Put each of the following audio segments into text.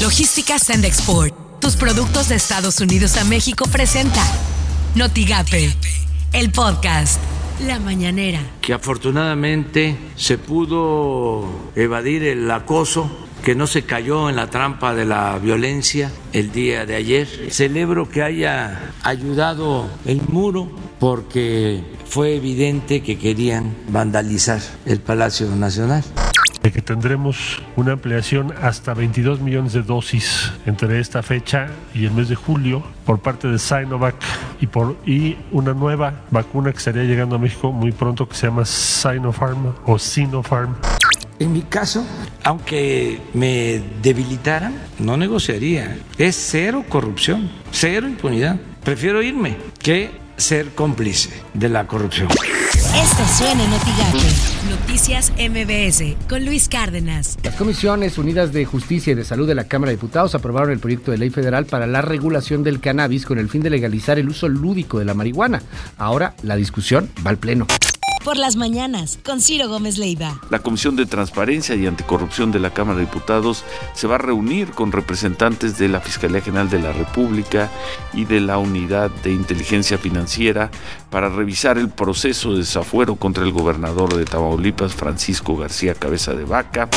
Logística Send Export. Tus productos de Estados Unidos a México presenta Notigape, el podcast. La mañanera. Que afortunadamente se pudo evadir el acoso que no se cayó en la trampa de la violencia el día de ayer. Celebro que haya ayudado el muro porque fue evidente que querían vandalizar el Palacio Nacional de que tendremos una ampliación hasta 22 millones de dosis entre esta fecha y el mes de julio por parte de Sinovac y por y una nueva vacuna que estaría llegando a México muy pronto que se llama Sinopharm o Sinopharm. En mi caso, aunque me debilitaran, no negociaría. Es cero corrupción, cero impunidad. Prefiero irme que ser cómplice de la corrupción. Esto suena en Noticias MBS con Luis Cárdenas. Las Comisiones Unidas de Justicia y de Salud de la Cámara de Diputados aprobaron el proyecto de ley federal para la regulación del cannabis con el fin de legalizar el uso lúdico de la marihuana. Ahora la discusión va al Pleno por las mañanas con Ciro Gómez Leiva. La Comisión de Transparencia y Anticorrupción de la Cámara de Diputados se va a reunir con representantes de la Fiscalía General de la República y de la Unidad de Inteligencia Financiera para revisar el proceso de desafuero contra el gobernador de Tamaulipas, Francisco García Cabeza de Vaca.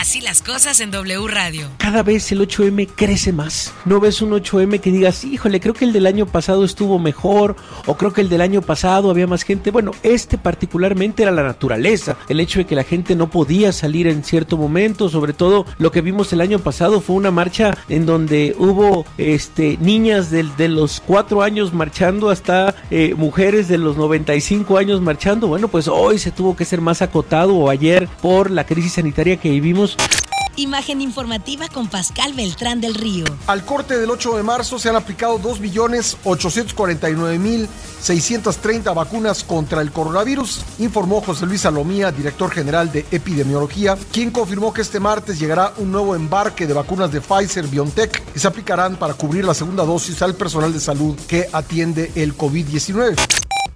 Así las cosas en W Radio. Cada vez el 8M crece más. No ves un 8M que digas, híjole, creo que el del año pasado estuvo mejor, o creo que el del año pasado había más gente. Bueno, este particularmente era la naturaleza. El hecho de que la gente no podía salir en cierto momento, sobre todo lo que vimos el año pasado fue una marcha en donde hubo este, niñas de, los 4 años marchando hasta eh, mujeres de los 95 años marchando. Bueno, pues hoy se tuvo que ser más acotado o ayer por la crisis sanitaria que vivimos Imagen informativa con Pascal Beltrán del Río. Al corte del 8 de marzo se han aplicado 2.849.630 vacunas contra el coronavirus, informó José Luis Salomía, director general de epidemiología, quien confirmó que este martes llegará un nuevo embarque de vacunas de Pfizer BioNTech que se aplicarán para cubrir la segunda dosis al personal de salud que atiende el COVID-19.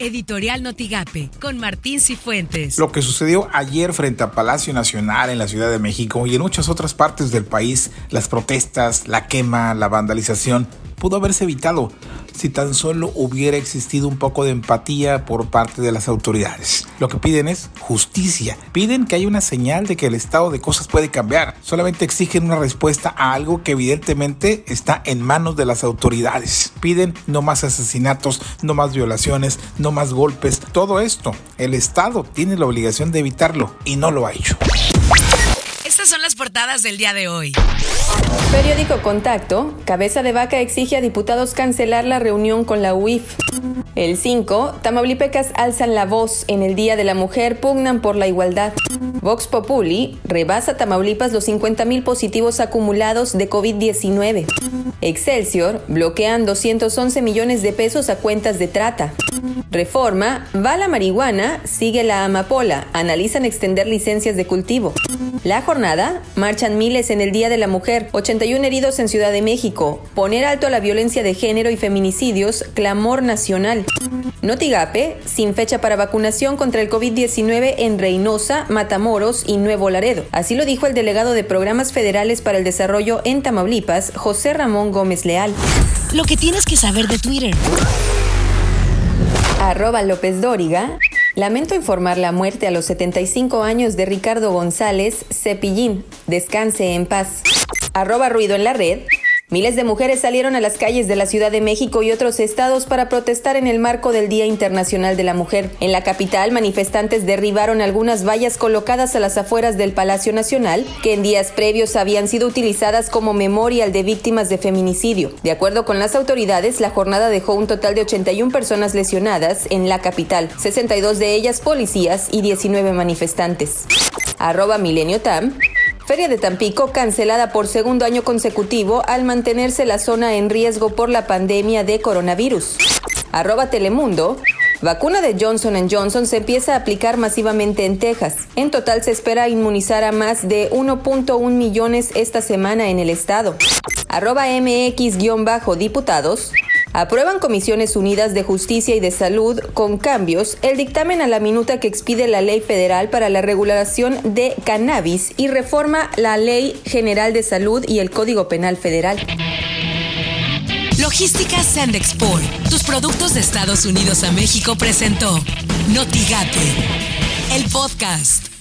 Editorial Notigape con Martín Cifuentes. Lo que sucedió ayer frente a Palacio Nacional en la Ciudad de México y en muchas otras partes del país, las protestas, la quema, la vandalización, pudo haberse evitado si tan solo hubiera existido un poco de empatía por parte de las autoridades. Lo que piden es justicia. Piden que haya una señal de que el estado de cosas puede cambiar. Solamente exigen una respuesta a algo que evidentemente está en manos de las autoridades. Piden no más asesinatos, no más violaciones, no más golpes. Todo esto, el Estado tiene la obligación de evitarlo y no lo ha hecho. Son las portadas del día de hoy. Periódico Contacto. Cabeza de Vaca exige a diputados cancelar la reunión con la UIF. El 5. Tamaulipecas alzan la voz. En el Día de la Mujer pugnan por la igualdad. Vox Populi. Rebasa Tamaulipas los 50.000 positivos acumulados de COVID-19. Excelsior. Bloquean 211 millones de pesos a cuentas de trata. Reforma. Va la marihuana. Sigue la amapola. Analizan extender licencias de cultivo. La jornada. Marchan miles en el Día de la Mujer. 81 heridos en Ciudad de México. Poner alto a la violencia de género y feminicidios. Clamor nacional. Notigape. Sin fecha para vacunación contra el COVID-19 en Reynosa, Matamoros y Nuevo Laredo. Así lo dijo el delegado de Programas Federales para el Desarrollo en Tamaulipas, José Ramón Gómez Leal. Lo que tienes que saber de Twitter. Arroba López Dóriga. Lamento informar la muerte a los 75 años de Ricardo González Cepillín. Descanse en paz. Arroba ruido en la red. Miles de mujeres salieron a las calles de la Ciudad de México y otros estados para protestar en el marco del Día Internacional de la Mujer. En la capital, manifestantes derribaron algunas vallas colocadas a las afueras del Palacio Nacional, que en días previos habían sido utilizadas como memorial de víctimas de feminicidio. De acuerdo con las autoridades, la jornada dejó un total de 81 personas lesionadas en la capital, 62 de ellas policías y 19 manifestantes. Arroba Milenio Tam. Feria de Tampico cancelada por segundo año consecutivo al mantenerse la zona en riesgo por la pandemia de coronavirus. Arroba Telemundo. Vacuna de Johnson Johnson se empieza a aplicar masivamente en Texas. En total se espera inmunizar a más de 1.1 millones esta semana en el estado. Arroba MX-diputados. Aprueban Comisiones Unidas de Justicia y de Salud con cambios el dictamen a la minuta que expide la Ley Federal para la regulación de cannabis y reforma la Ley General de Salud y el Código Penal Federal. Logística Sandexport, tus productos de Estados Unidos a México presentó Notigate, el podcast.